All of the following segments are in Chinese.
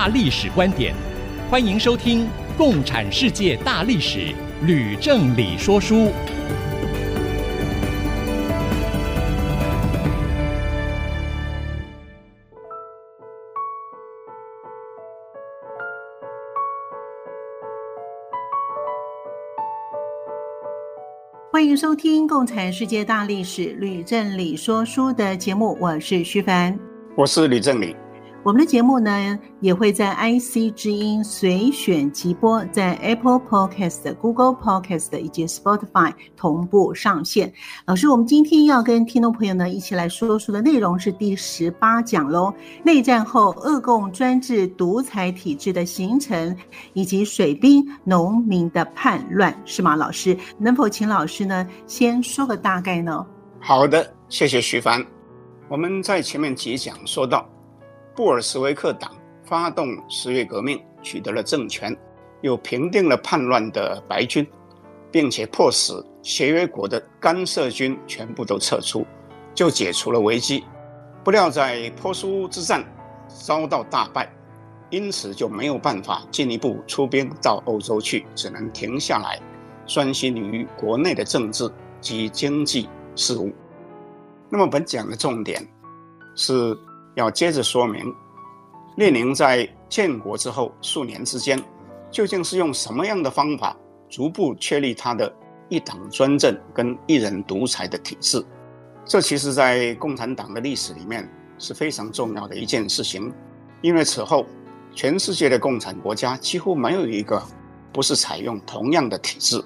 大历史观点，欢迎收听《共产世界大历史》，吕正理说书。欢迎收听《共产世界大历史》，吕正理说书的节目，我是徐凡，我是吕正理。我们的节目呢，也会在 IC 之音随选即播，在 Apple Podcast、Google Podcast 以及 Spotify 同步上线。老师，我们今天要跟听众朋友呢一起来说书的内容是第十八讲喽。内战后俄共专制独裁体制的形成，以及水兵农民的叛乱，是吗？老师，能否请老师呢先说个大概呢？好的，谢谢徐帆。我们在前面几讲说到。布尔什维克党发动十月革命，取得了政权，又平定了叛乱的白军，并且迫使协约国的干涉军全部都撤出，就解除了危机。不料在波苏之战遭到大败，因此就没有办法进一步出兵到欧洲去，只能停下来，专心于国内的政治及经济事务。那么本讲的重点是。要接着说明，列宁在建国之后数年之间，究竟是用什么样的方法逐步确立他的一党专政跟一人独裁的体制？这其实，在共产党的历史里面是非常重要的一件事情，因为此后全世界的共产国家几乎没有一个不是采用同样的体制。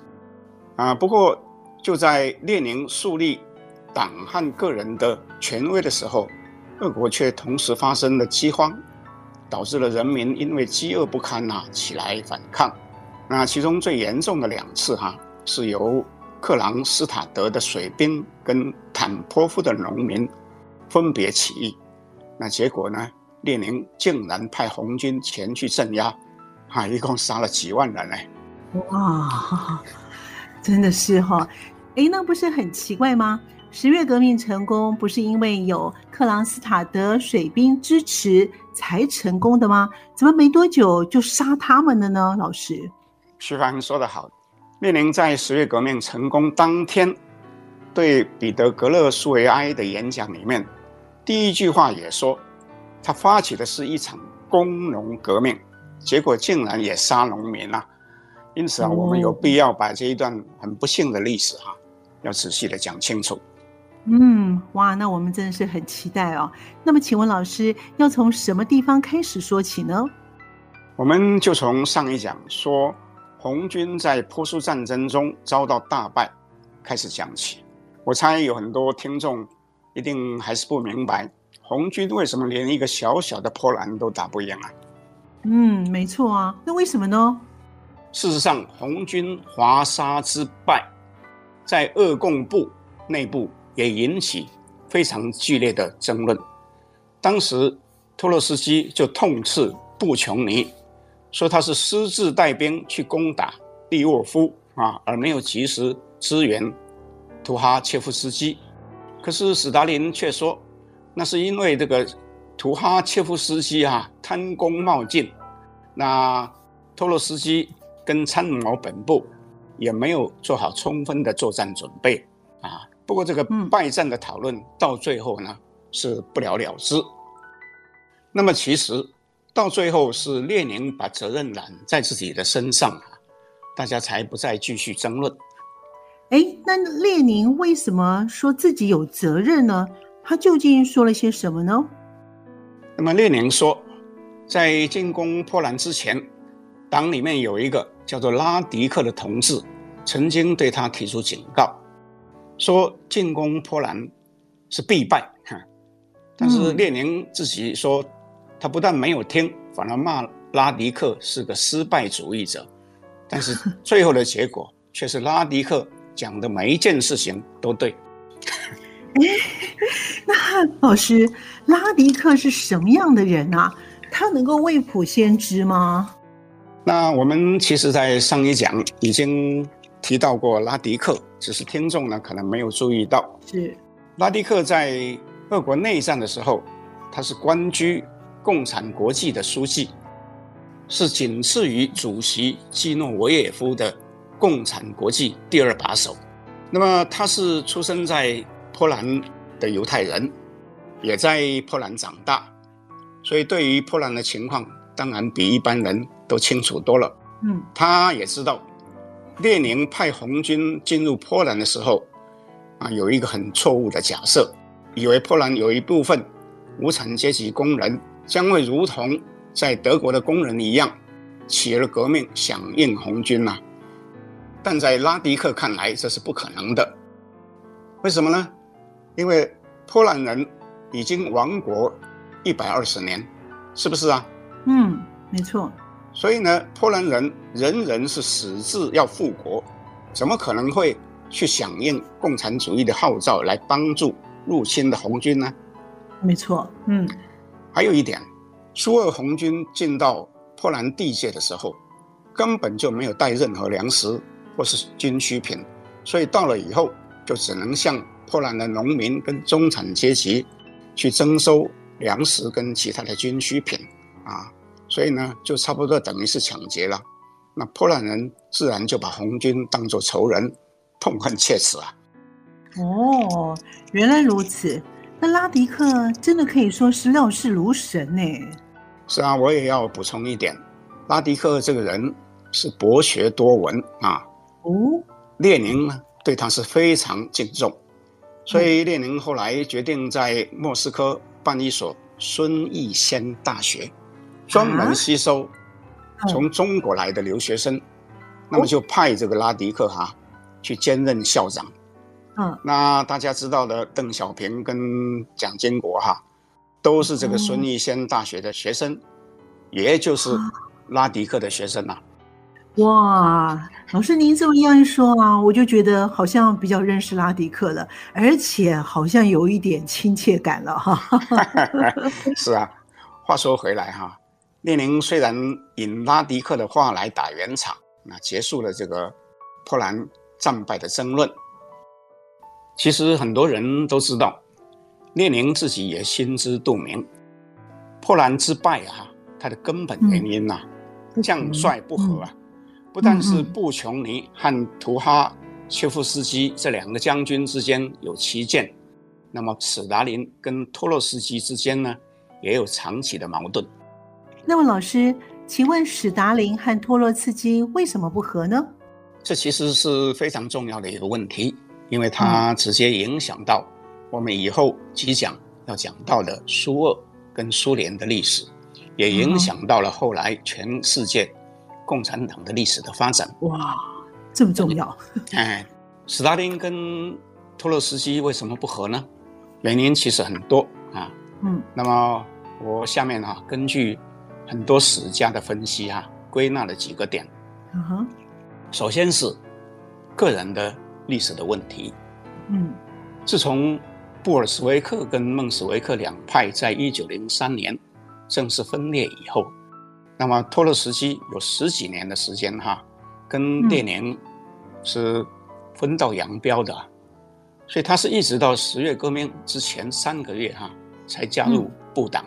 啊，不过就在列宁树立党和个人的权威的时候。俄国却同时发生了饥荒，导致了人民因为饥饿不堪呐起来反抗。那其中最严重的两次哈，是由克朗斯塔德的水兵跟坦波夫的农民分别起义。那结果呢，列宁竟然派红军前去镇压，啊，一共杀了几万人呢。哇，真的是哈，诶，那不是很奇怪吗？十月革命成功不是因为有克朗斯塔德水兵支持才成功的吗？怎么没多久就杀他们了呢？老师，徐帆说得好，列宁在十月革命成功当天对彼得格勒苏维埃的演讲里面，第一句话也说，他发起的是一场工农革命，结果竟然也杀农民了。因此啊，我们有必要把这一段很不幸的历史哈，要仔细的讲清楚。嗯，哇，那我们真的是很期待哦。那么，请问老师要从什么地方开始说起呢？我们就从上一讲说红军在波苏战争中遭到大败开始讲起。我猜有很多听众一定还是不明白，红军为什么连一个小小的波兰都打不赢啊？嗯，没错啊。那为什么呢？事实上，红军华沙之败，在俄共部内部。也引起非常剧烈的争论。当时托洛斯基就痛斥布琼尼，说他是私自带兵去攻打利沃夫啊，而没有及时支援图哈切夫斯基。可是史达林却说，那是因为这个图哈切夫斯基啊贪功冒进，那托洛斯基跟参谋本部也没有做好充分的作战准备啊。不过，这个败战的讨论到最后呢，是不了了之。那么，其实到最后是列宁把责任揽在自己的身上啊，大家才不再继续争论。哎，那列宁为什么说自己有责任呢？他究竟说了些什么呢？那么，列宁说，在进攻波兰之前，党里面有一个叫做拉迪克的同志，曾经对他提出警告。说进攻波兰是必败，哈，但是列宁自己说，他不但没有听，反而骂拉迪克是个失败主义者，但是最后的结果却是拉迪克讲的每一件事情都对。那老师，拉迪克是什么样的人啊？他能够未卜先知吗？那我们其实，在上一讲已经提到过拉迪克，只是听众呢可能没有注意到。是拉迪克在俄国内战的时候，他是官居共产国际的书记，是仅次于主席基诺维也夫的共产国际第二把手。那么他是出生在波兰的犹太人，也在波兰长大，所以对于波兰的情况，当然比一般人都清楚多了。嗯，他也知道，列宁派红军进入波兰的时候，啊，有一个很错误的假设，以为波兰有一部分无产阶级工人将会如同在德国的工人一样，起了革命，响应红军呐。但在拉迪克看来，这是不可能的。为什么呢？因为波兰人已经亡国一百二十年，是不是啊？嗯，没错。所以呢，波兰人人人是矢志要复国，怎么可能会去响应共产主义的号召来帮助入侵的红军呢？没错。嗯，还有一点，苏俄红军进到波兰地界的时候，根本就没有带任何粮食或是军需品，所以到了以后就只能向波兰的农民跟中产阶级去征收粮食跟其他的军需品。啊，所以呢，就差不多等于是抢劫了。那波兰人自然就把红军当作仇人，痛恨切齿啊。哦，原来如此。那拉迪克真的可以说是料事如神呢。是啊，我也要补充一点，拉迪克这个人是博学多闻啊。哦，列宁呢对他是非常敬重，所以列宁后来决定在莫斯科办一所孙逸仙大学。专门吸收从中国来的留学生，那么就派这个拉迪克哈去兼任校长。嗯，那大家知道的邓小平跟蒋经国哈，都是这个孙逸仙大学的学生，也就是拉迪克的学生呐。哇，老师您这么一样一说啊，我就觉得好像比较认识拉迪克了，而且好像有一点亲切感了哈。是啊，话说回来哈。列宁虽然引拉迪克的话来打圆场，那结束了这个波兰战败的争论。其实很多人都知道，列宁自己也心知肚明，波兰之败啊，它的根本原因呐、啊，将帅不和啊，不但是布琼尼和图哈切夫斯基这两个将军之间有歧见，那么史达林跟托洛斯基之间呢，也有长期的矛盾。那么，老师，请问史达林和托洛茨基为什么不和呢？这其实是非常重要的一个问题，因为它直接影响到我们以后即将要讲到的苏俄跟苏联的历史，也影响到了后来全世界共产党的历史的发展。哇，这么重要！哎，史达林跟托洛茨基为什么不和呢？原因其实很多啊。嗯，那么我下面哈根据。很多史家的分析啊，归纳了几个点。嗯哼，首先是个人的历史的问题。嗯，自从布尔什维克跟孟什维克两派在一九零三年正式分裂以后，那么托洛茨基有十几年的时间哈，跟列宁是分道扬镳的，所以他是一直到十月革命之前三个月哈才加入布党。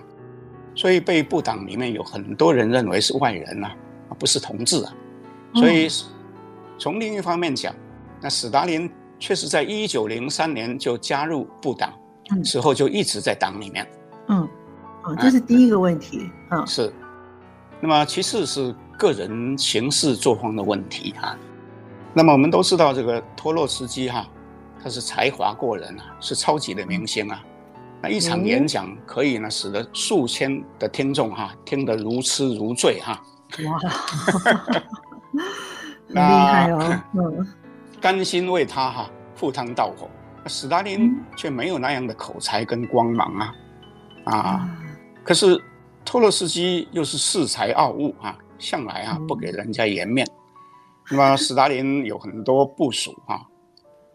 所以被布党里面有很多人认为是外人呐，啊，不是同志啊。所以从另一方面讲，那史达林确实在一九零三年就加入布党，之后就一直在党里面。嗯，哦，这是第一个问题。嗯，是。那么其次是个人行事作风的问题哈。那么我们都知道这个托洛茨基哈，他是才华过人啊，是超级的明星啊。那一场演讲可以呢，使得数千的听众哈听得如痴如醉哈。哇，厉害哦！嗯，甘心为他哈赴汤蹈火。史达林却没有那样的口才跟光芒啊啊！可是托洛斯基又是恃才傲物啊，向来啊不给人家颜面。那么斯大林有很多部署啊，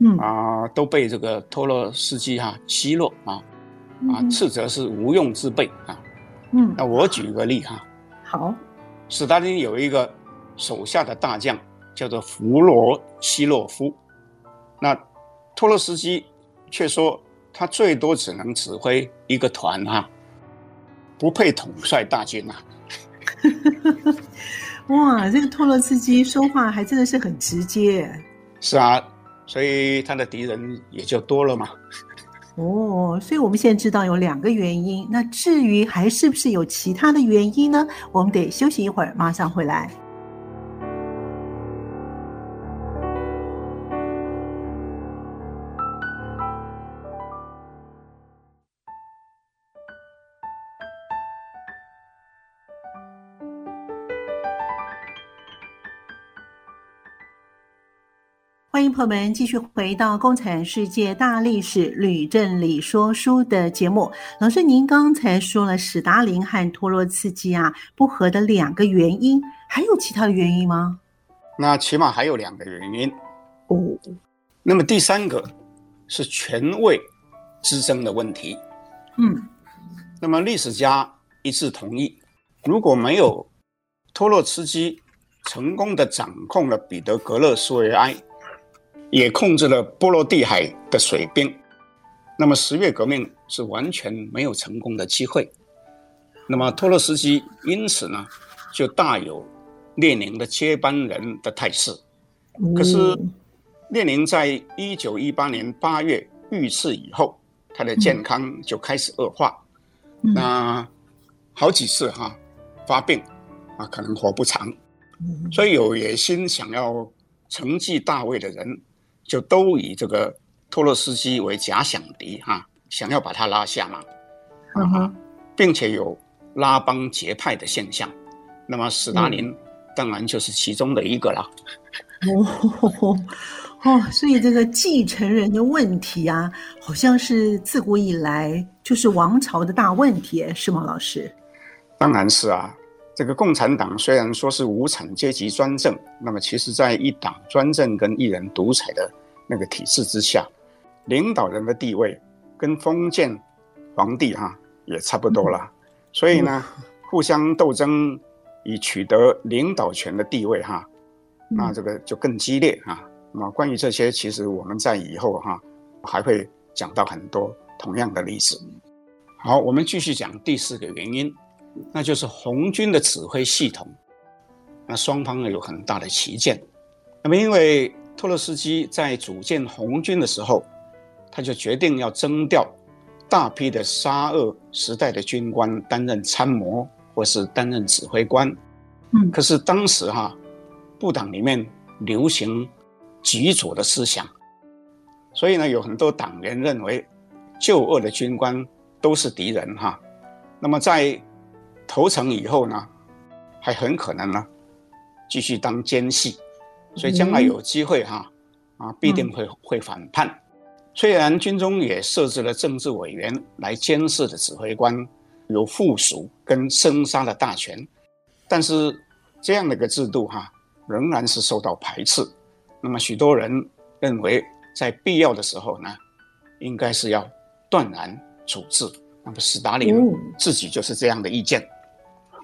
嗯啊都被这个托洛斯基哈奚落啊，啊斥责是无用之辈啊。嗯，那我举一个例哈。好，斯大林有一个手下的大将叫做弗罗西洛夫，那托洛斯基却说他最多只能指挥一个团哈。不配统帅大军呐、啊！哇，这个托洛茨基说话还真的是很直接。是啊，所以他的敌人也就多了嘛。哦，所以我们现在知道有两个原因。那至于还是不是有其他的原因呢？我们得休息一会儿，马上回来。欢迎朋友们继续回到《共产世界大历史吕正理说书》的节目。老师，您刚才说了史达林和托洛茨基啊不和的两个原因，还有其他的原因吗？那起码还有两个原因哦。那么第三个是权位之争的问题。嗯。那么历史家一致同意，如果没有托洛茨基成功的掌控了彼得格勒苏维埃。也控制了波罗的海的水兵，那么十月革命是完全没有成功的机会。那么托洛斯基因此呢，就大有列宁的接班人的态势。可是列宁在一九一八年八月遇刺以后，他的健康就开始恶化，那好几次哈发病啊，可能活不长。所以有野心想要承继大位的人。就都以这个托洛斯基为假想敌哈，想要把他拉下马，啊、uh，huh. 并且有拉帮结派的现象。那么斯大林当然就是其中的一个了。哦，哦，所以这个继承人的问题啊，好像是自古以来就是王朝的大问题，是吗，老师？当然是啊。这个共产党虽然说是无产阶级专政，那么其实在一党专政跟一人独裁的。那个体制之下，领导人的地位跟封建皇帝哈、啊、也差不多了，嗯、所以呢，互相斗争以取得领导权的地位哈、那这个就更激烈啊。那么关于这些，其实我们在以后哈、啊、还会讲到很多同样的例子。好，我们继续讲第四个原因，那就是红军的指挥系统，那双方呢有很大的旗舰。那么因为托洛斯基在组建红军的时候，他就决定要征调大批的沙俄时代的军官担任参谋或是担任指挥官。嗯，可是当时哈，部党里面流行极左的思想，所以呢，有很多党员认为旧俄的军官都是敌人哈。那么在投诚以后呢，还很可能呢继续当奸细。所以将来有机会哈，啊，必定会会反叛。虽然军中也设置了政治委员来监视的指挥官，有附属跟生杀的大权，但是这样的一个制度哈，仍然是受到排斥。那么许多人认为，在必要的时候呢，应该是要断然处置。那么史达林自己就是这样的意见。哦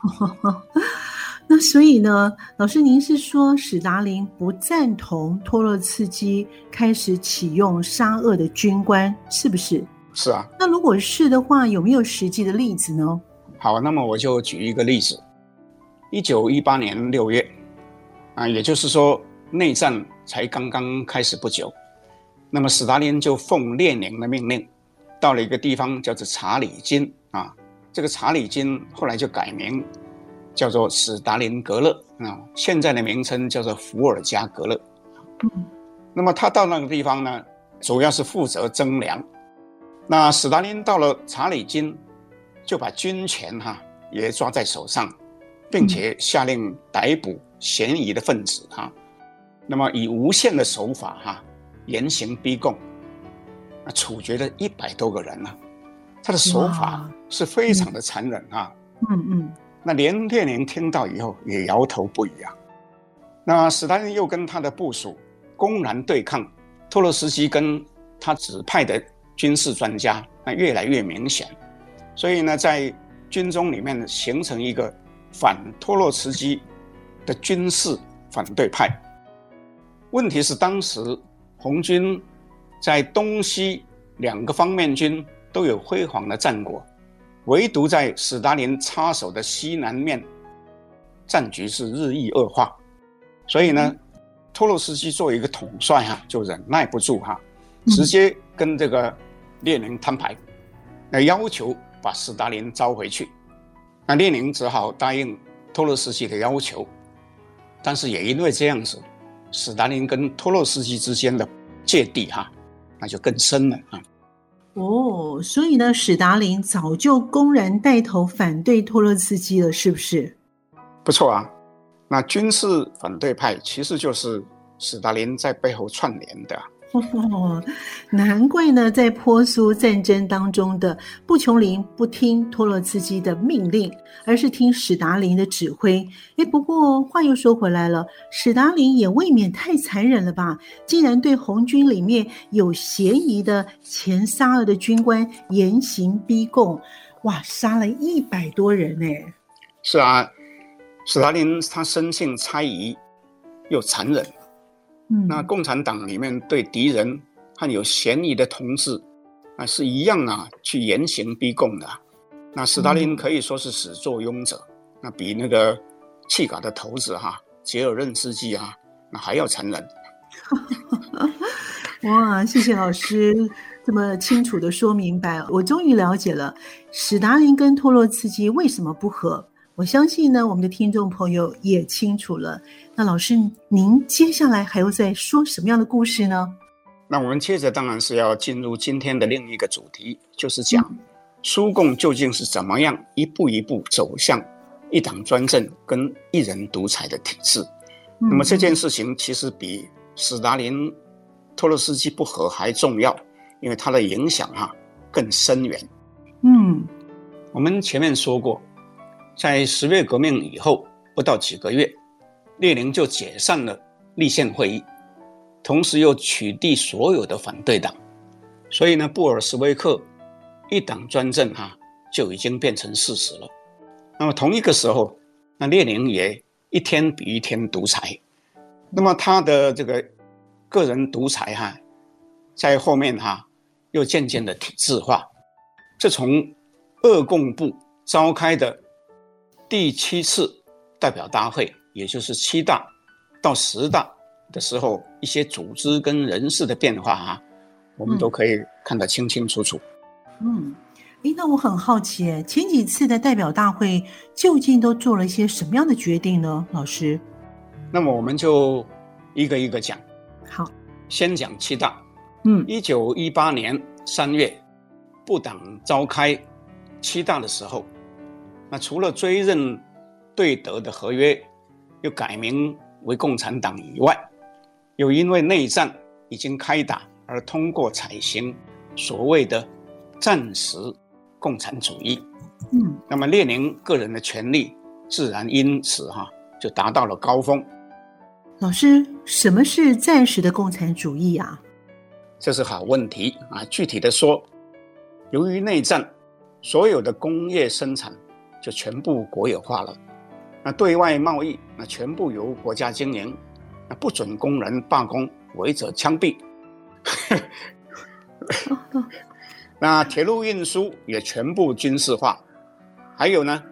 那所以呢，老师，您是说史达林不赞同托洛茨基开始启用沙俄的军官，是不是？是啊。那如果是的话，有没有实际的例子呢？好，那么我就举一个例子。一九一八年六月，啊，也就是说内战才刚刚开始不久，那么史达林就奉列宁的命令，到了一个地方叫做查理金啊，这个查理金后来就改名。叫做史达林格勒啊，现在的名称叫做伏尔加格勒。嗯，那么他到那个地方呢，主要是负责征粮。那史达林到了查理金，就把军权哈也抓在手上，并且下令逮捕嫌疑的分子哈。那么以无限的手法哈严刑逼供，那处决了一百多个人呢。他的手法是非常的残忍啊。嗯嗯。那连列宁听到以后也摇头不已啊。那史达林又跟他的部署公然对抗，托洛斯基跟他指派的军事专家，那越来越明显。所以呢，在军中里面形成一个反托洛茨基的军事反对派。问题是当时红军在东西两个方面军都有辉煌的战果，唯独在史达林插手的西南面战局是日益恶化。所以呢，托洛斯基作为一个统帅哈，就忍耐不住哈，直接跟这个列宁摊牌，那要求。把史达林招回去，那列宁只好答应托洛斯基的要求，但是也因为这样子，史达林跟托洛斯基之间的芥蒂哈，那就更深了啊。哦，所以呢，史达林早就公然带头反对托洛茨基了，是不是？不错啊，那军事反对派其实就是史达林在背后串联的。哦，难怪呢，在波苏战争当中的布琼林不听托洛茨基的命令，而是听史达林的指挥。诶，不过话又说回来了，史达林也未免太残忍了吧？竟然对红军里面有嫌疑的前沙俄的军官严刑逼供，哇，杀了一百多人呢！是啊，史达林他生性猜疑又残忍。那共产党里面对敌人和有嫌疑的同志啊，是一样啊，去严刑逼供的。那斯大林可以说是始作俑者，那比那个契嘎的头子哈杰尔任斯基啊，那还要残忍。哇，谢谢老师这么清楚的说明白，我终于了解了史达林跟托洛茨基为什么不和。我相信呢，我们的听众朋友也清楚了。那老师，您接下来还要再说什么样的故事呢？那我们接着当然是要进入今天的另一个主题，就是讲苏共究竟是怎么样一步一步走向一党专政跟一人独裁的体制。嗯。那么这件事情其实比斯达林、托洛斯基不和还重要，因为它的影响哈更深远。嗯，我们前面说过。在十月革命以后不到几个月，列宁就解散了立宪会议，同时又取缔所有的反对党，所以呢，布尔什维克一党专政哈就已经变成事实了。那么同一个时候，那列宁也一天比一天独裁，那么他的这个个人独裁哈，在后面哈又渐渐的体制化。这从俄共部召开的。第七次代表大会，也就是七大到十大的时候，一些组织跟人事的变化啊，我们都可以看得清清楚楚。嗯，诶，那我很好奇，前几次的代表大会究竟都做了一些什么样的决定呢？老师？那么我们就一个一个讲。好，先讲七大。嗯，一九一八年三月，不党召开七大的时候。那除了追认对德的合约，又改名为共产党以外，又因为内战已经开打而通过采行所谓的战时共产主义。嗯，那么列宁个人的权利自然因此哈就达到了高峰。老师，什么是暂时的共产主义啊？这是好问题啊！具体的说，由于内战，所有的工业生产。就全部国有化了，那对外贸易那全部由国家经营，那不准工人罢工，违者枪毙。那铁路运输也全部军事化，还有呢，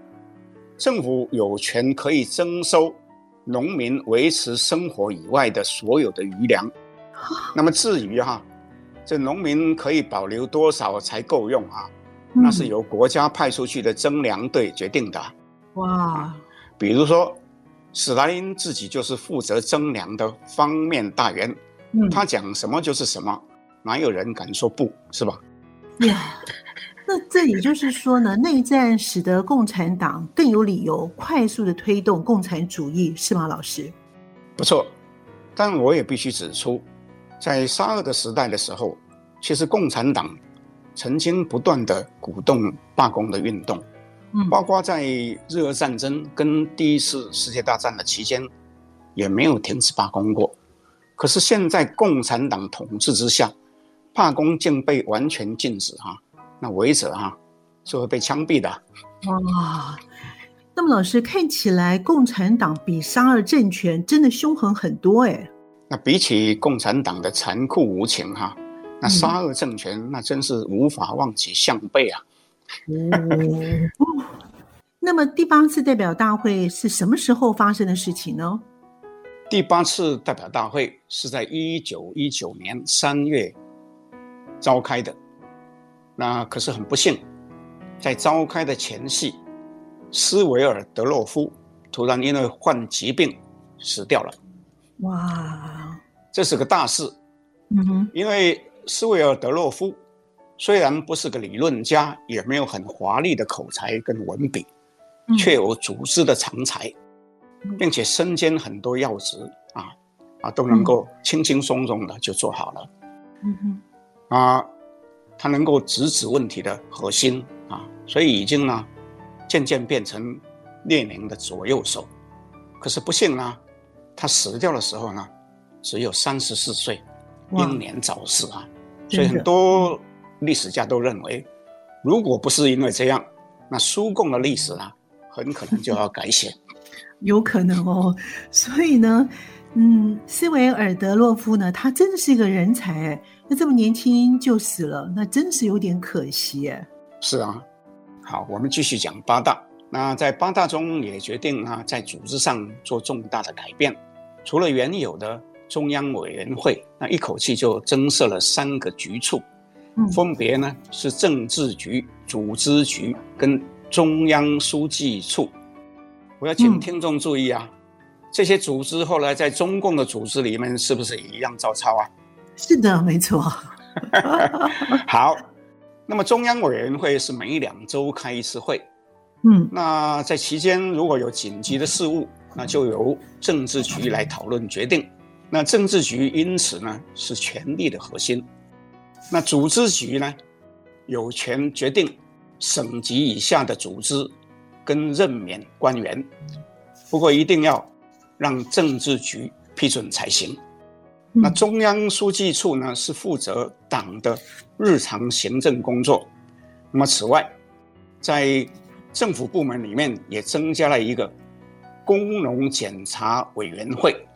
政府有权可以征收农民维持生活以外的所有的余粮。那么至于哈，这农民可以保留多少才够用啊？那是由国家派出去的征粮队决定的。哇，比如说，史达林自己就是负责征粮的方面大员，嗯，他讲什么就是什么，哪有人敢说不是吧？呀，那这也就是说呢，内战使得共产党更有理由快速的推动共产主义，是吗，老师？不错，但我也必须指出，在沙俄的时代的时候，其实共产党。曾经不断地鼓动罢工的运动，嗯，包括在日俄战争跟第一次世界大战的期间，也没有停止罢工过。可是现在共产党统治之下，罢工竟被完全禁止哈，那违者哈是会被枪毙的。哇，那么老师看起来，共产党比沙俄政权真的凶狠很多哎。那比起共产党的残酷无情哈，那沙俄政权那真是无法望其项背啊。嗯、那么第八次代表大会是什么时候发生的事情呢？第八次代表大会是在一九一九年三月召开的，那可是很不幸，在召开的前夕，斯维尔德洛夫突然因为患疾病死掉了。哇，这是个大事。嗯哼，因为斯维尔德洛夫虽然不是个理论家，也没有很华丽的口才跟文笔，却有组织的长才。并且身兼很多要职啊啊，都能够轻轻松松的就做好了。嗯哼，啊，他能够直指问题的核心啊，所以已经呢，渐渐变成列宁的左右手。可是不幸呢，他死掉的时候呢，只有三十四岁，英年早逝啊。所以很多历史家都认为，如果不是因为这样，那苏共的历史啊，很可能就要改写。有可能哦，所以呢，嗯，斯维尔德洛夫呢，他真的是一个人才哎，那这么年轻就死了，那真是有点可惜哎。是啊，好，我们继续讲八大。那在八大中也决定啊，在组织上做重大的改变，除了原有的中央委员会，那一口气就增设了三个局处，嗯，分别呢是政治局、组织局跟中央书记处。我要请听众注意啊，嗯、这些组织后来在中共的组织里面是不是也一样照抄啊？是的，没错。好，那么中央委员会是每两周开一次会，嗯，那在期间如果有紧急的事务，那就由政治局来讨论决定。那政治局因此呢是权力的核心，那组织局呢有权决定省级以下的组织。跟任免官员，不过一定要让政治局批准才行。那中央书记处呢，是负责党的日常行政工作。那么此外，在政府部门里面也增加了一个工农检查委员会啊。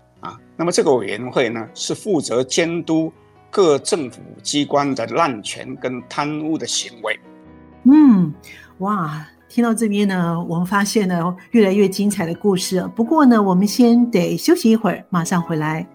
那么这个委员会呢，是负责监督各政府机关的滥权跟贪污的行为。嗯，哇。听到这边呢，我们发现呢越来越精彩的故事。不过呢，我们先得休息一会儿，马上回来。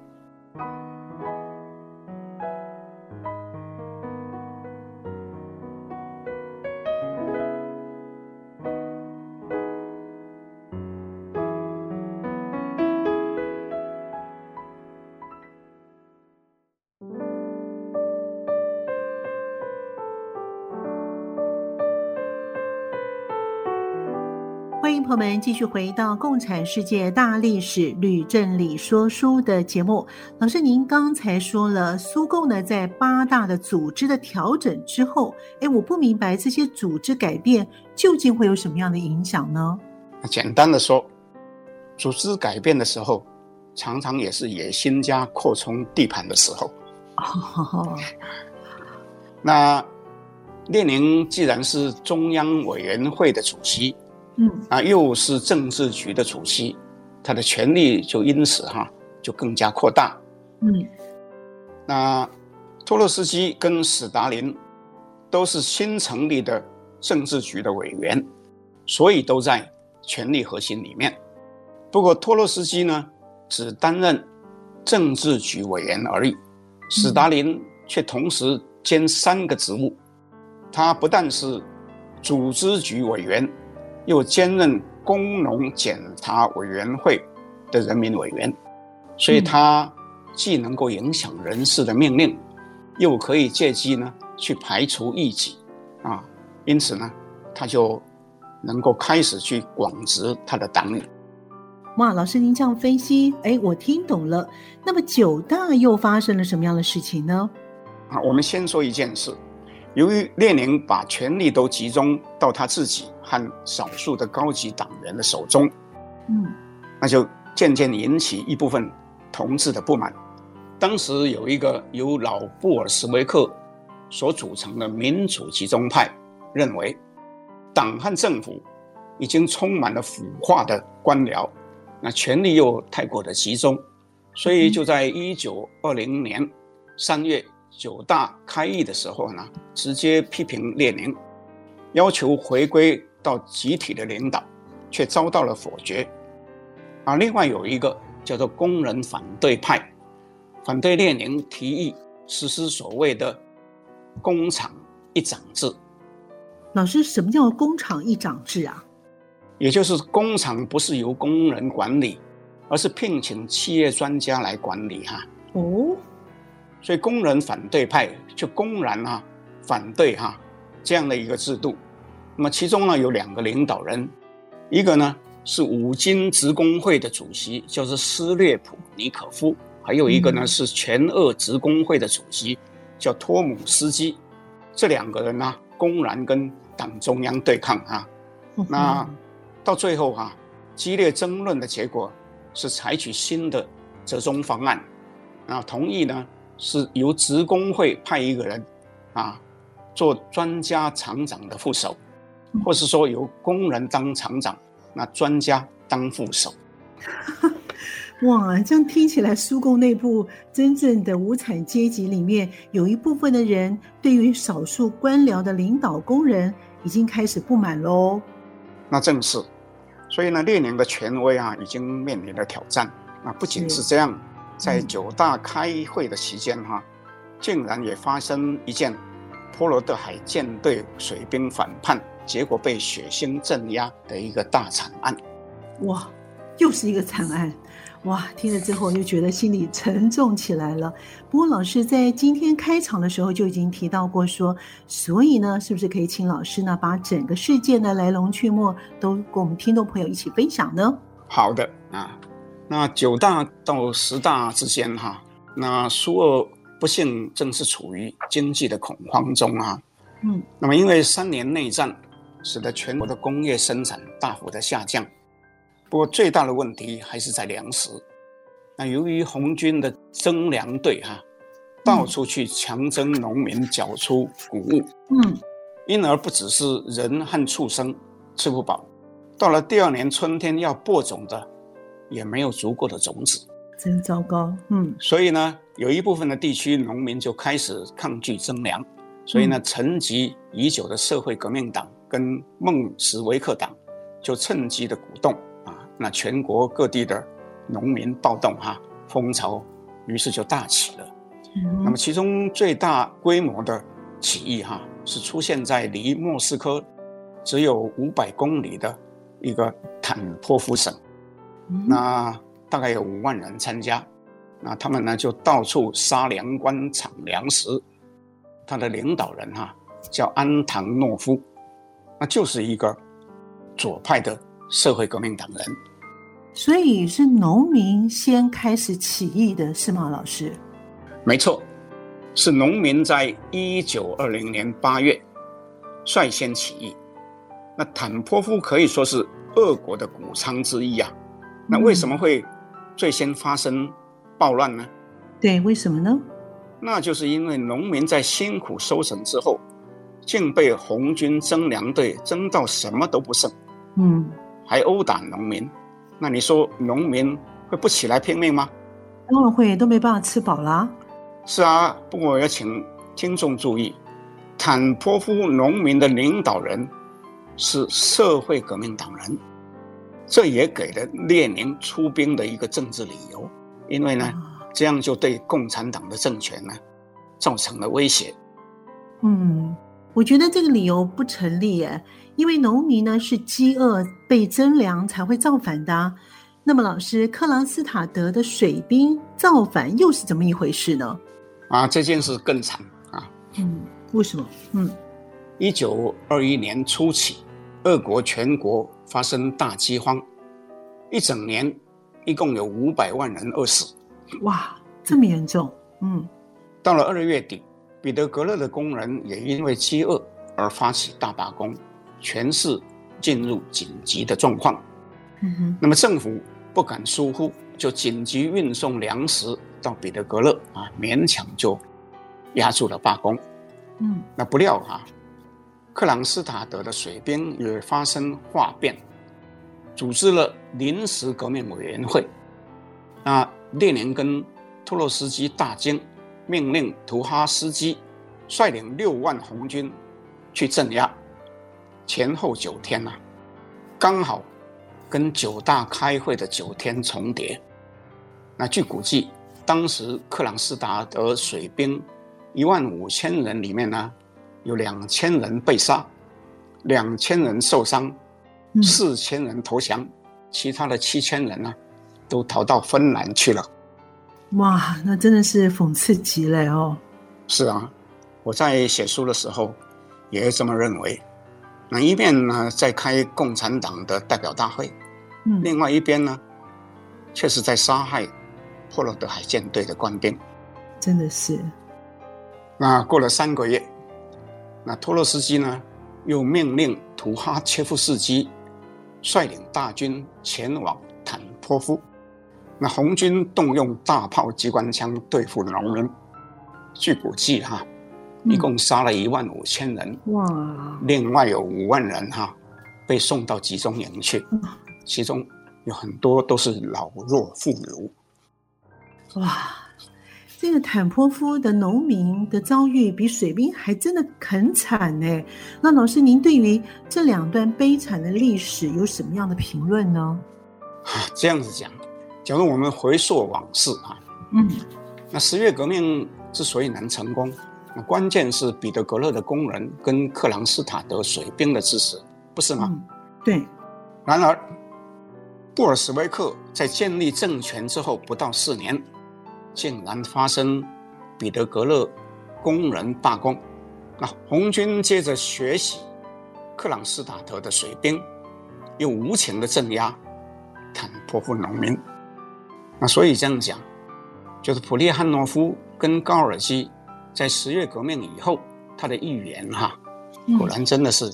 朋友们，继续回到《共产世界大历史吕正理说书》的节目。老师，您刚才说了，苏共呢在八大的组织的调整之后，哎，我不明白这些组织改变究竟会有什么样的影响呢？简单的说，组织改变的时候，常常也是野心家扩充地盘的时候。哦，那列宁既然是中央委员会的主席。嗯啊，又是政治局的主席，他的权力就因此哈就更加扩大。嗯，那托洛斯基跟史达林都是新成立的政治局的委员，所以都在权力核心里面。不过托洛斯基呢，只担任政治局委员而已，史达林却同时兼三个职务，他不但是组织局委员。又兼任工农检查委员会的人民委员，所以他既能够影响人事的命令，又可以借机呢去排除异己，啊，因此呢，他就能够开始去广植他的党羽。哇，老师您这样分析，哎，我听懂了。那么九大又发生了什么样的事情呢？啊，我们先说一件事，由于列宁把权力都集中到他自己和少数的高级党员的手中，嗯，那就渐渐引起一部分同志的不满。当时有一个由老布尔什维克所组成的民主集中派，认为党和政府已经充满了腐化的官僚，那权力又太过的集中，所以就在一九二零年三月九大开议的时候呢，直接批评列宁，要求回归到集体的领导，却遭到了否决。而另外有一个叫做工人反对派。反对列宁提议实施所谓的“工厂一长制”。老师，什么叫“工厂一长制”啊？也就是工厂不是由工人管理，而是聘请企业专家来管理哈。哦，所以工人反对派就公然啊反对哈这样的一个制度。那么其中呢有两个领导人，一个呢是五金职工会的主席，就是斯列普尼可夫。还有一个呢，是全俄职工会的主席，叫托姆斯基。这两个人呢，公然跟党中央对抗啊。那到最后哈，激烈争论的结果是采取新的折中方案，啊，同意呢是由职工会派一个人啊做专家厂长的副手，或是说由工人当厂长，那专家当副手。哇，这样听起来，苏共内部真正的无产阶级里面，有一部分的人对于少数官僚的领导工人已经开始不满喽。那正是，所以呢，列宁的权威啊，已经面临了挑战。那不仅是这样，在九大开会的期间哈、啊，竟然也发生一件波罗的海舰队水兵反叛，结果被血腥镇压的一个大惨案。哇，又是一个惨案。哇，听了之后就觉得心里沉重起来了。不过老师在今天开场的时候就已经提到过说，所以呢，是不是可以请老师呢把整个事件的来龙去脉都跟我们听众朋友一起分享呢？好的啊，那九大到十大之间哈，那苏俄不幸正是处于经济的恐慌中啊。嗯，那么因为三年内战，使得全国的工业生产大幅的下降。不过最大的问题还是在粮食。那由于红军的征粮队哈，到处去强征农民缴出谷物，嗯，因而不只是人和畜生吃不饱，到了第二年春天要播种的，也没有足够的种子，真糟糕。嗯，所以呢，有一部分的地区农民就开始抗拒征粮，所以呢，沉寂已久的社会革命党跟孟什维克党就趁机的鼓动啊。那全国各地的农民暴动哈，风潮于是就大起了。嗯、那么其中最大规模的起义哈，是出现在离莫斯科只有五百公里的一个坦波夫省。嗯、那大概有五万人参加。那他们呢就到处杀粮官、抢粮食。他的领导人哈叫安唐诺夫，那就是一个左派的。社会革命党人，所以是农民先开始起义的是吗？老师，没错，是农民在一九二零年八月率先起义。那坦波夫可以说是俄国的谷仓之一啊。那为什么会最先发生暴乱呢？对，为什么呢？那就是因为农民在辛苦收成之后，竟被红军征粮队征到什么都不剩。嗯。还殴打农民，那你说农民会不起来拼命吗？当然会，都没办法吃饱啦。是啊，不过我要请听众注意，坦波夫农民的领导人是社会革命党人，这也给了列宁出兵的一个政治理由。因为呢，这样就对共产党的政权呢造成了威胁。嗯，我觉得这个理由不成立耶。因为农民呢是饥饿被征粮才会造反的啊，那么老师克朗斯塔德的水兵造反又是怎么一回事呢？啊，这件事更惨啊！嗯，为什么？嗯，一九二一年初起，俄国全国发生大饥荒，一整年一共有五百万人饿死。哇，这么严重？嗯，到了二月底，彼得格勒的工人也因为饥饿而发起大罢工，全市进入紧急的状况。嗯哼，那么政府不敢疏忽，就紧急运送粮食到彼得格勒啊，勉强就压住了罢工。嗯，那不料哈、啊，克朗斯塔德的水兵也发生哗变，组织了临时革命委员会。那列宁跟托洛斯基大惊，命令图哈斯基率领六万红军去镇压。前后九天呐、啊，刚好跟九大开会的九天重叠。那据估计，当时克朗斯塔德水兵一万五千人里面呢，有两千人被杀，两千人受伤，四千人投降，嗯、其他的七千人呢，都逃到芬兰去了。哇，那真的是讽刺极了哦。是啊，我在写书的时候也这么认为。那一边呢，在开共产党的代表大会，嗯，另外一边呢，却是在杀害波罗的海舰队的官兵。真的是。那过了三个月，那托洛斯基呢，又命令图哈切夫斯基率领大军前往坦波夫。那红军动用大炮、机关枪对付农民，据估计哈，一共杀了一万五千人。哇！另外有五万人哈被送到集中营去，其中有很多都是老弱妇孺。哇！这个坦波夫的农民的遭遇比水兵还真的很惨呢。那老师，您对于这两段悲惨的历史有什么样的评论呢？这样子讲。假如我们回溯往事啊，嗯，那十月革命之所以能成功，那关键是彼得格勒的工人跟克朗斯塔德水兵的支持，不是吗？嗯、对。然而，布尔什维克在建立政权之后不到四年，竟然发生彼得格勒工人罢工，那红军接着学习克朗斯塔德的水兵，又无情的镇压坦波夫农民。那所以这样讲，就是普列汉诺夫跟高尔基在十月革命以后，他的预言哈，果然真的是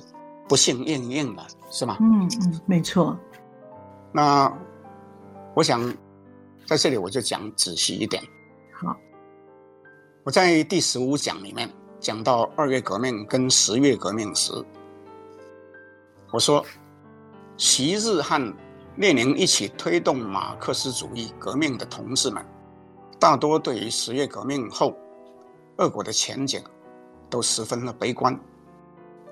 不幸应验了，是吗？嗯嗯，没错。那我想在这里我就讲仔细一点。好，我在第十五讲里面讲到二月革命跟十月革命时，我说昔日和列宁一起推动马克思主义革命的同志们，大多对于十月革命后俄国的前景都十分的悲观。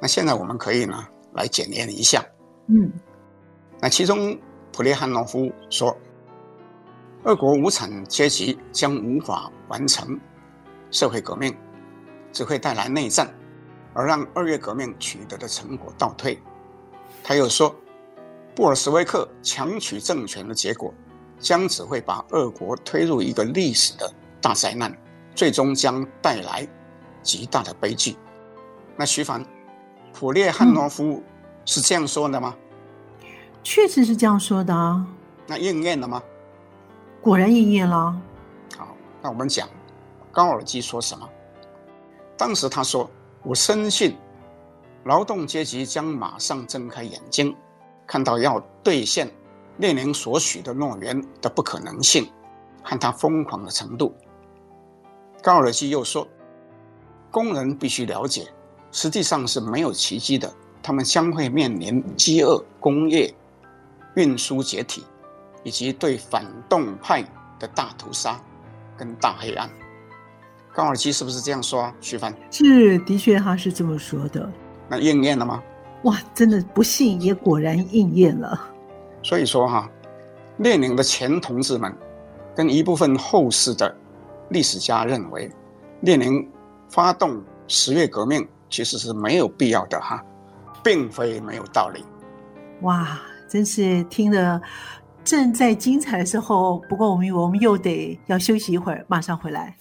那现在我们可以呢来检验一下。嗯，那其中普列汉诺夫说，俄国无产阶级将无法完成社会革命，只会带来内战，而让二月革命取得的成果倒退。他又说。布尔什维克强取政权的结果，将只会把俄国推入一个历史的大灾难，最终将带来极大的悲剧。那徐凡，普列汉诺夫是这样说的吗？确实是这样说的啊。那应验了吗？果然应验了。好，那我们讲高尔基说什么？当时他说：“我深信，劳动阶级将马上睁开眼睛。”看到要兑现列宁所许的诺言的不可能性，和他疯狂的程度。高尔基又说，工人必须了解，实际上是没有奇迹的，他们将会面临饥饿、工业、运输解体，以及对反动派的大屠杀跟大黑暗。高尔基是不是这样说啊？徐帆是，的确他是这么说的。那应验了吗？哇，真的不幸也果然应验了。所以说哈，列宁的前同志们跟一部分后世的历史家认为，列宁发动十月革命其实是没有必要的哈，并非没有道理。哇，真是听得正在精彩的时候，不过我们我们又得要休息一会儿，马上回来。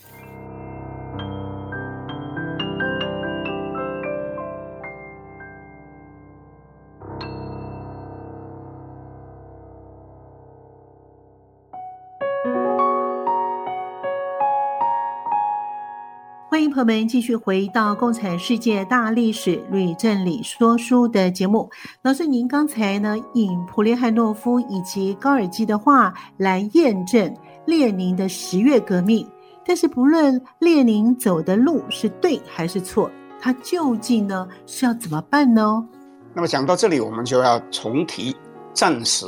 朋友们继续回到《共产世界大历史吕正理说书》的节目。老师，您刚才呢引普列汉诺夫以及高尔基的话来验证列宁的十月革命，但是不论列宁走的路是对还是错，他究竟呢是要怎么办呢？那么讲到这里，我们就要重提战时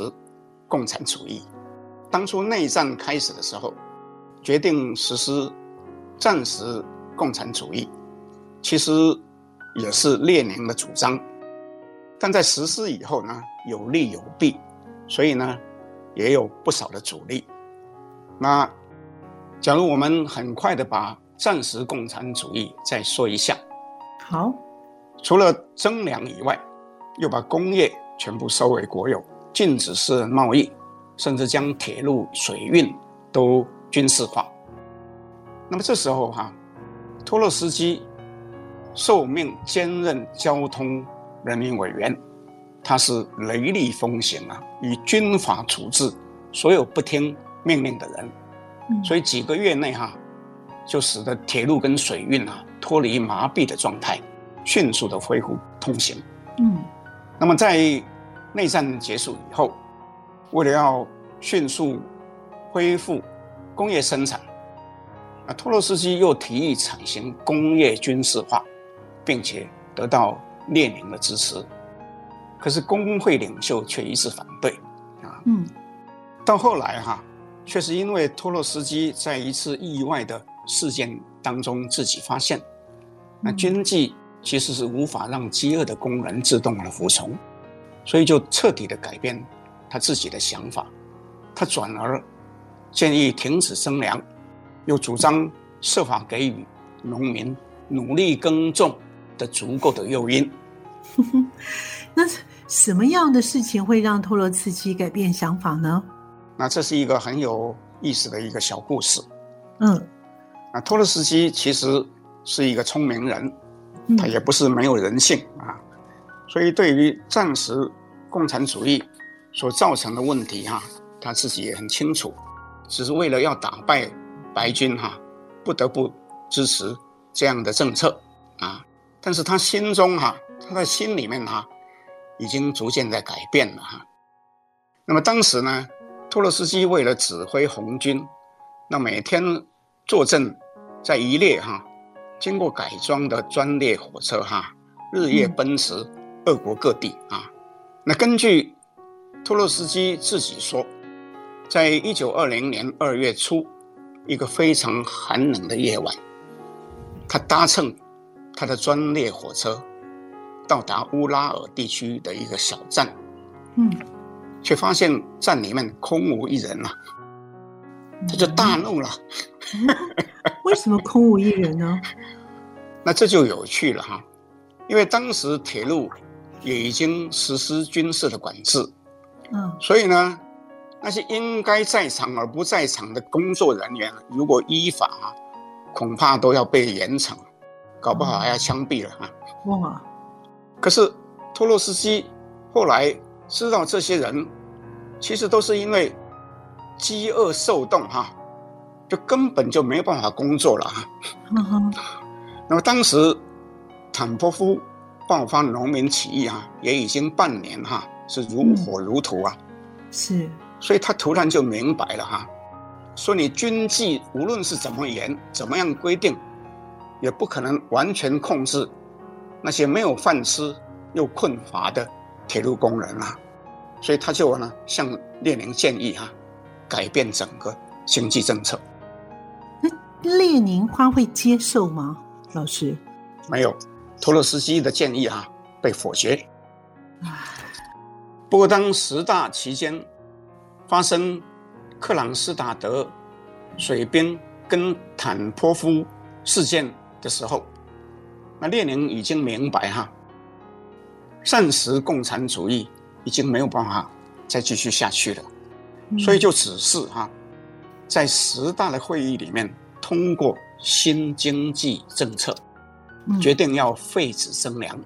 共产主义。当初内战开始的时候，决定实施战时。共产主义其实也是列宁的主张，但在实施以后呢，有利有弊，所以呢，也有不少的阻力。那假如我们很快的把战时共产主义再说一下，好，除了征粮以外，又把工业全部收为国有，禁止私人贸易，甚至将铁路、水运都军事化。那么这时候哈、啊。托洛斯基受命兼任交通人民委员，他是雷厉风行啊，以军法处置所有不听命令的人，嗯、所以几个月内哈、啊，就使得铁路跟水运啊脱离麻痹的状态，迅速的恢复通行。嗯，那么在内战结束以后，为了要迅速恢复工业生产。啊，托洛斯基又提议采行工业军事化，并且得到列宁的支持。可是工会领袖却一致反对。啊，嗯，到后来哈，却是因为托洛斯基在一次意外的事件当中自己发现，那军纪其实是无法让饥饿的工人自动的服从，所以就彻底的改变他自己的想法。他转而建议停止征粮。又主张设法给予农民努力耕种的足够的诱因。那什么样的事情会让托洛茨基改变想法呢？那这是一个很有意思的一个小故事。嗯，那托洛茨基其实是一个聪明人，他也不是没有人性啊。所以对于战时共产主义所造成的问题哈，他自己也很清楚，只是为了要打败。白军哈，不得不支持这样的政策啊！但是他心中哈，他的心里面哈，已经逐渐在改变了哈。那么当时呢，托洛斯基为了指挥红军，那每天坐镇在一列哈，经过改装的专列火车哈，日夜奔驰俄国各地啊。那根据托洛斯基自己说，在一九二零年二月初。一个非常寒冷的夜晚，他搭乘他的专列火车到达乌拉尔地区的一个小站，嗯，却发现站里面空无一人了，他就大怒了。嗯、为什么空无一人呢？那这就有趣了哈，因为当时铁路也已经实施军事的管制，嗯，所以呢。那些应该在场而不在场的工作人员，如果依法啊，恐怕都要被严惩，搞不好还要枪毙了哈。哇！可是托洛斯基后来知道，这些人其实都是因为饥饿受冻哈，就根本就没有办法工作了哈。那么当时坦波夫爆发农民起义啊，也已经半年哈，是如火如荼啊。是。所以他突然就明白了哈，说你军纪无论是怎么严，怎么样规定，也不可能完全控制那些没有饭吃又困乏的铁路工人啊。所以他就呢向列宁建议哈，改变整个经济政策。那列宁他会接受吗？老师？没有，托洛斯基的建议哈被否决。不过当十大期间。发生克朗斯达德水兵跟坦波夫事件的时候，那列宁已经明白哈，暂时共产主义已经没有办法再继续下去了，所以就指示哈，在十大的会议里面通过新经济政策，决定要废止征粮，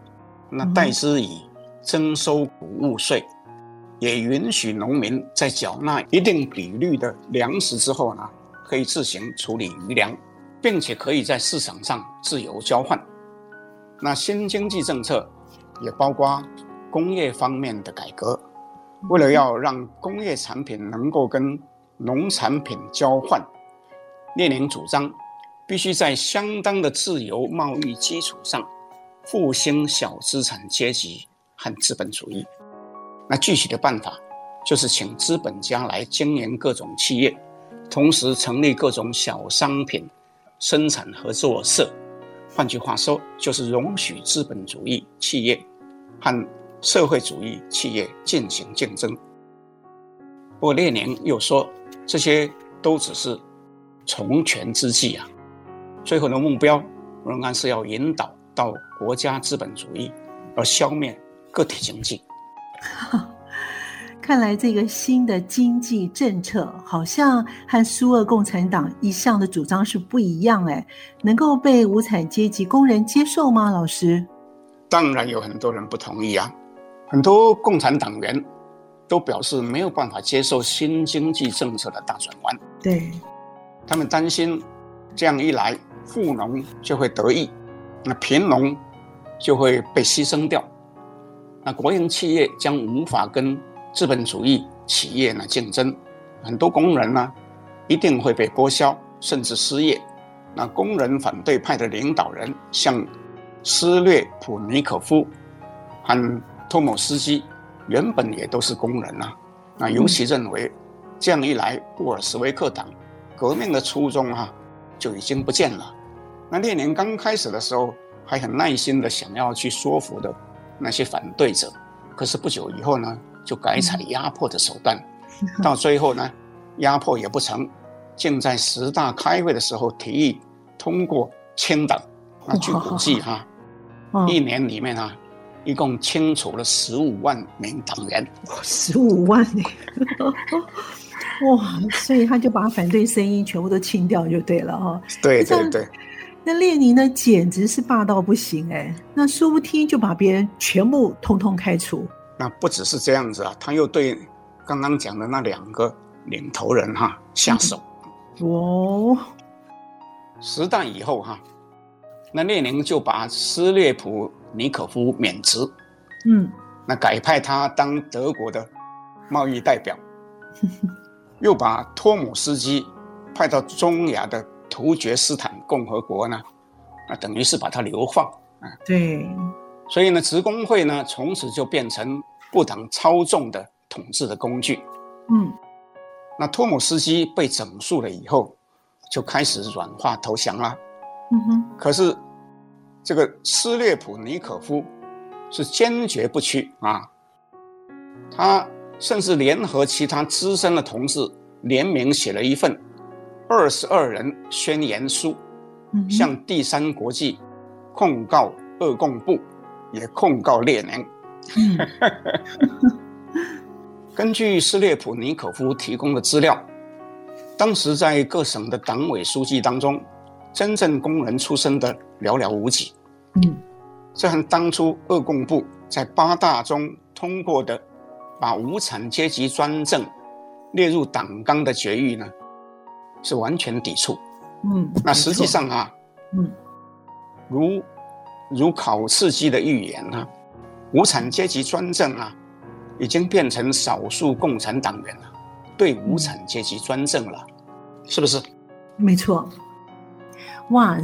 那代之以征收谷物税。也允许农民在缴纳一定比率的粮食之后呢，可以自行处理余粮，并且可以在市场上自由交换。那新经济政策也包括工业方面的改革，为了要让工业产品能够跟农产品交换，列宁主张必须在相当的自由贸易基础上复兴小资产阶级和资本主义。那具体的办法就是请资本家来经营各种企业，同时成立各种小商品生产合作社。换句话说，就是容许资本主义企业和社会主义企业进行竞争。不过列宁又说，这些都只是从权之计啊，最后的目标仍然是要引导到国家资本主义，而消灭个体经济。看来这个新的经济政策好像和苏俄共产党一向的主张是不一样哎，能够被无产阶级工人接受吗？老师？当然有很多人不同意啊，很多共产党员都表示没有办法接受新经济政策的大转弯。对，他们担心这样一来，富农就会得益，那贫农就会被牺牲掉，那国营企业将无法跟资本主义企业呢竞争，很多工人呢一定会被剥削，甚至失业。那工人反对派的领导人像斯略普尼可夫和托姆斯基，原本也都是工人呐。那尤其认为这样一来，布尔什维克党革命的初衷哈就已经不见了。那列宁刚开始的时候还很耐心的想要去说服的那些反对者，可是不久以后呢，就改采压迫的手段，到最后呢，压迫也不成，竟在十大开会的时候提议通过清党。那据估计哈，一年里面啊，一共清除了十五万名党员。十五万呢？哇！所以他就把反对声音全部都清掉就对了哈。对对对。那列宁呢，简直是霸道不行哎！那说不听就把别人全部通通开除。那不只是这样子啊，他又对刚刚讲的那两个领头人哈下手。哦，十弹以后哈，那列宁就把斯列普尼可夫免职，嗯，那改派他当德国的贸易代表，又把托姆斯基派到中亚的突厥斯坦共和国呢，那等于是把它流放啊。对。所以呢，职工会呢，从此就变成不党操纵的统治的工具。嗯，那托姆斯基被整肃了以后，就开始软化投降了。嗯哼。可是，这个斯列普尼可夫是坚决不屈啊！他甚至联合其他资深的同志联名写了一份二十二人宣言书，向第三国际控告俄共部。也控告列宁。根据斯列普尼可夫提供的资料，当时在各省的党委书记当中，真正工人出身的寥寥无几。嗯，这和当初俄共部在八大中通过的把无产阶级专政列入党纲的决议呢，是完全抵触。嗯，那实际上啊，嗯，如。如考刺激的预言啊，无产阶级专政啊，已经变成少数共产党员了，对无产阶级专政了，是不是？没错。哇，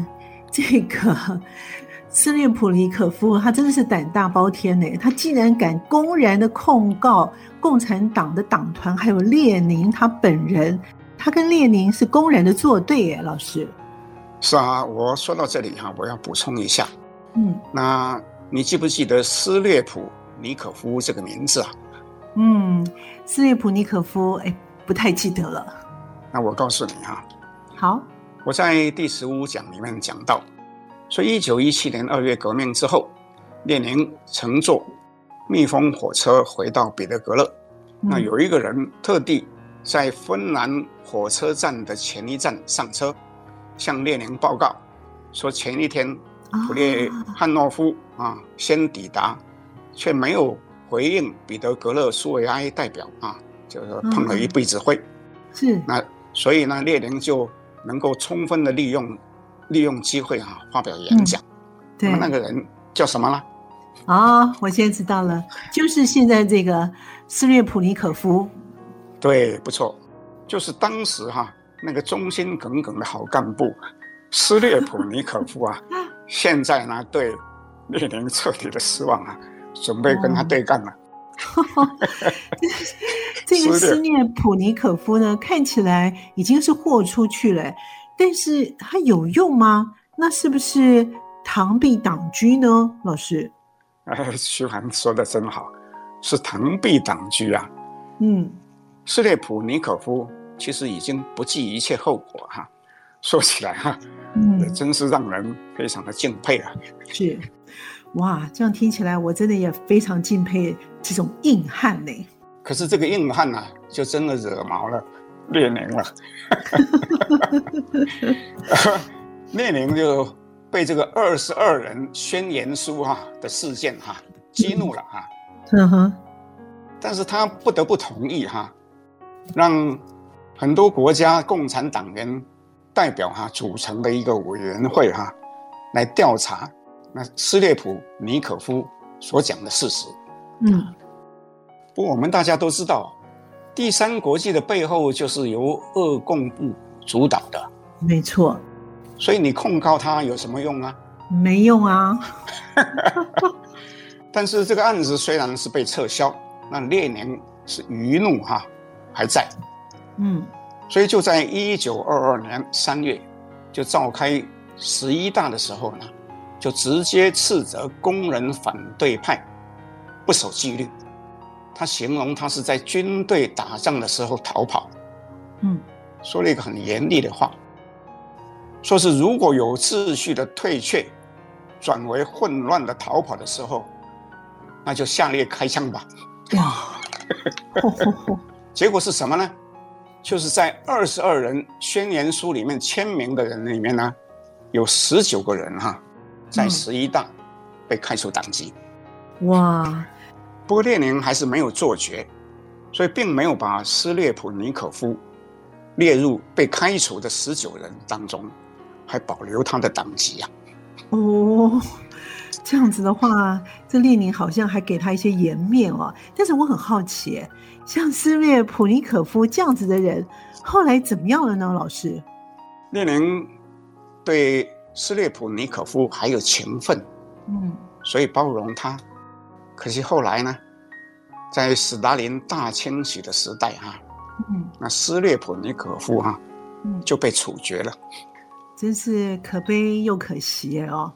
这个 斯列普里可夫他真的是胆大包天呢，他竟然敢公然的控告共产党的党团，还有列宁他本人，他跟列宁是公然的作对耶，老师。是啊，我说到这里哈，我要补充一下。嗯，那你记不记得斯列普尼可夫这个名字啊？嗯，斯列普尼可夫，哎，不太记得了。那我告诉你哈，好，我在第十五讲里面讲到，说一九一七年二月革命之后，列宁乘坐密封火车回到彼得格勒，嗯，那有一个人特地在芬兰火车站的前一站上车，向列宁报告说前一天。普列汉诺夫啊，先抵达，却没有回应彼得格勒苏维埃代表啊，就是碰了一鼻子灰。是，那所以呢，列宁就能够充分的利用利用机会、啊、发表演讲。嗯、对，那个人叫什么呢？啊、哦，我现在知道了，就是现在这个斯列普尼可夫。对，不错，就是当时哈、啊、那个忠心耿耿的好干部斯列普尼可夫啊，现在呢对列宁彻底的失望啊，准备跟他对干了。哦、这个斯列普尼可夫呢，看起来已经是豁出去了，但是他有用吗？那是不是螳臂挡车呢，老师？哎，徐凡说的真好，是螳臂挡车啊。嗯，斯列普尼可夫其实已经不计一切后果哈、啊。说起来哈、啊，嗯，真是让人非常的敬佩啊。是，哇，这样听起来我真的也非常敬佩这种硬汉呢。可是这个硬汉呢、啊，就真的惹毛了列宁了。列宁就。被这个二十二人宣言书哈的事件哈激怒了哈，嗯哼，但是他不得不同意哈，让很多国家共产党员代表哈组成的一个委员会哈来调查那斯列普尼可夫所讲的事实。嗯，不过我们大家都知道，第三国际的背后就是由俄共部主导的。没错。所以你控告他有什么用啊？没用啊。但是这个案子虽然是被撤销，那列宁是余怒哈还在。嗯，所以就在一九二二年三月，就召开十一大的时候呢，就直接斥责工人反对派不守纪律。他形容他是在军队打仗的时候逃跑。嗯，说了一个很严厉的话。说是如果有秩序的退却，转为混乱的逃跑的时候，那就下列开枪吧。哇！结果是什么呢？就是在二十二人宣言书里面签名的人里面呢，有十九个人哈，在十一大被开除党籍。哇！不过列宁还是没有做绝，所以并没有把斯列普尼可夫列入被开除的十九人当中。还保留他的党籍呀？哦，这样子的话，这列宁好像还给他一些颜面哦。但是我很好奇，像斯列普尼可夫这样子的人，后来怎么样了呢？老师，列宁对斯列普尼可夫还有情分，嗯，所以包容他。可惜后来呢，在斯大林大清洗的时代哈，嗯，那斯列普尼可夫哈，嗯，就被处决了。真是可悲又可惜哦。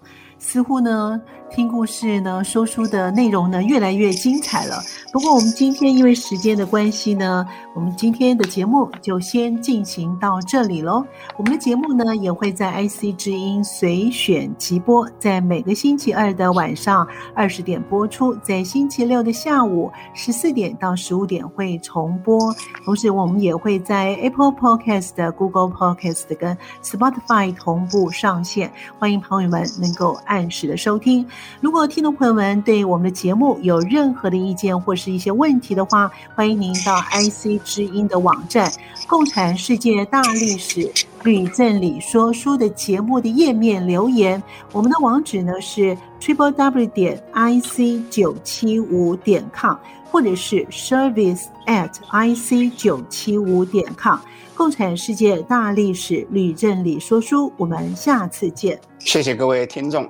似乎呢，听故事呢，说书的内容呢，越来越精彩了。不过我们今天因为时间的关系呢，我们今天的节目就先进行到这里喽。我们的节目呢，也会在 IC 之音随选即播，在每个星期二的晚上二十点播出，在星期六的下午十四点到十五点会重播。同时，我们也会在 Apple Podcast、Google Podcast 跟 Spotify 同步上线。欢迎朋友们能够按暂时的收听。如果听众朋友们对我们的节目有任何的意见或是一些问题的话，欢迎您到 IC 之音的网站《共产世界大历史吕正理说书》的节目的页面留言。我们的网址呢是 triple w 点 ic 九七五点 com，或者是 service at ic 九七五点 com。共产世界大历史吕正理说书，我们下次见。谢谢各位听众，